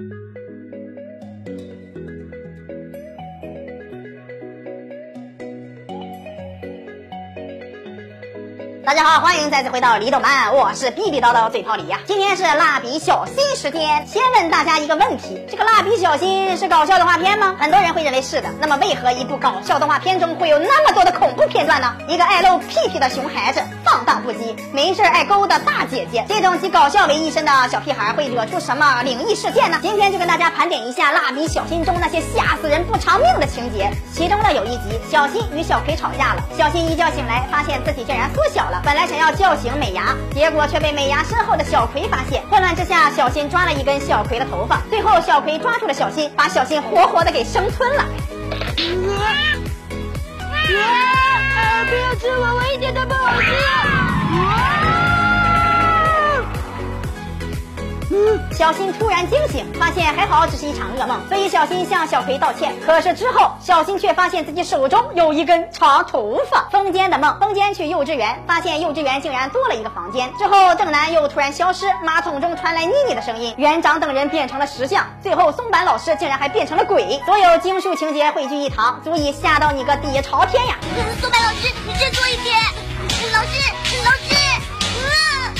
Thank you. 大家好，欢迎再次回到李动漫，我是逼逼叨叨嘴炮李呀。今天是蜡笔小新时间，先问大家一个问题：这个蜡笔小新是搞笑动画片吗？很多人会认为是的。那么为何一部搞笑动画片中会有那么多的恐怖片段呢？一个爱露屁屁的熊孩子，放荡不羁，没事爱勾搭大姐姐，这种集搞笑为一身的小屁孩会惹出什么灵异事件呢？今天就跟大家盘点一下蜡笔小新中那些吓死人不偿命的情节。其中呢有一集，小新与小葵吵架了，小新一觉醒来，发现自己竟然缩小了。本来想要叫醒美牙，结果却被美牙身后的小葵发现。混乱之下，小新抓了一根小葵的头发，最后小葵抓住了小新，把小新活活的给生吞了。小新突然惊醒，发现还好只是一场噩梦，所以小新向小葵道歉。可是之后，小新却发现自己手中有一根长头发。风间的梦，风间去幼稚园，发现幼稚园竟然多了一个房间。之后，正南又突然消失，马桶中传来妮妮的声音，园长等人变成了石像，最后松坂老师竟然还变成了鬼。所有惊悚情节汇聚一堂，足以吓到你个底朝天呀！松坂老师，你振作一点！老师，老师，嗯。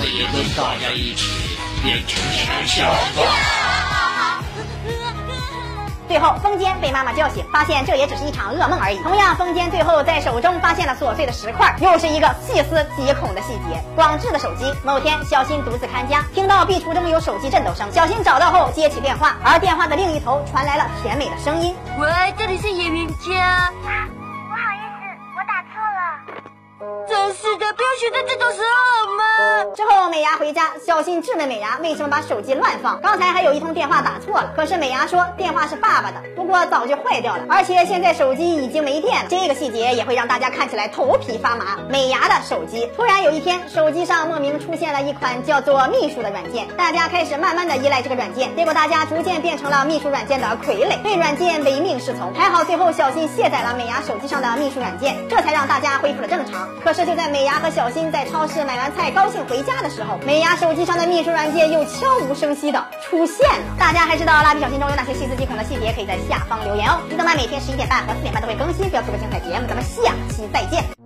我也跟大家一起变成石像吧。最后，风间被妈妈叫醒，发现这也只是一场噩梦而已。同样，风间最后在手中发现了琐碎的石块，又是一个细思极恐的细节。广志的手机，某天小新独自看家，听到壁橱中有手机震动声，小新找到后接起电话，而电话的另一头传来了甜美的声音。喂，这里是演员家。是的，不要选在这种时候好吗？之后，美伢回家，小新质问美伢为什么把手机乱放。刚才还有一通电话打错了，可是美伢说电话是爸爸的，不过早就坏掉了，而且现在手机已经没电了。这个细节也会让大家看起来头皮发麻。美伢的手机突然有一天，手机上莫名出现了一款叫做秘书的软件，大家开始慢慢的依赖这个软件，结果大家逐渐变成了秘书软件的傀儡，对软件唯命侍从。还好最后小新卸载了美牙手机上的秘书软件，这才让大家恢复了正常。可是就在美牙和小新在超市买完菜高兴回家的时候，美牙手机上的秘书软件又悄无声息的出现了。大家还知道蜡笔小新中有哪些细思极恐的细节？可以在下方留言哦。李动漫每天十一点半和四点半都会更新，不要错过精彩节目。咱们下期再见。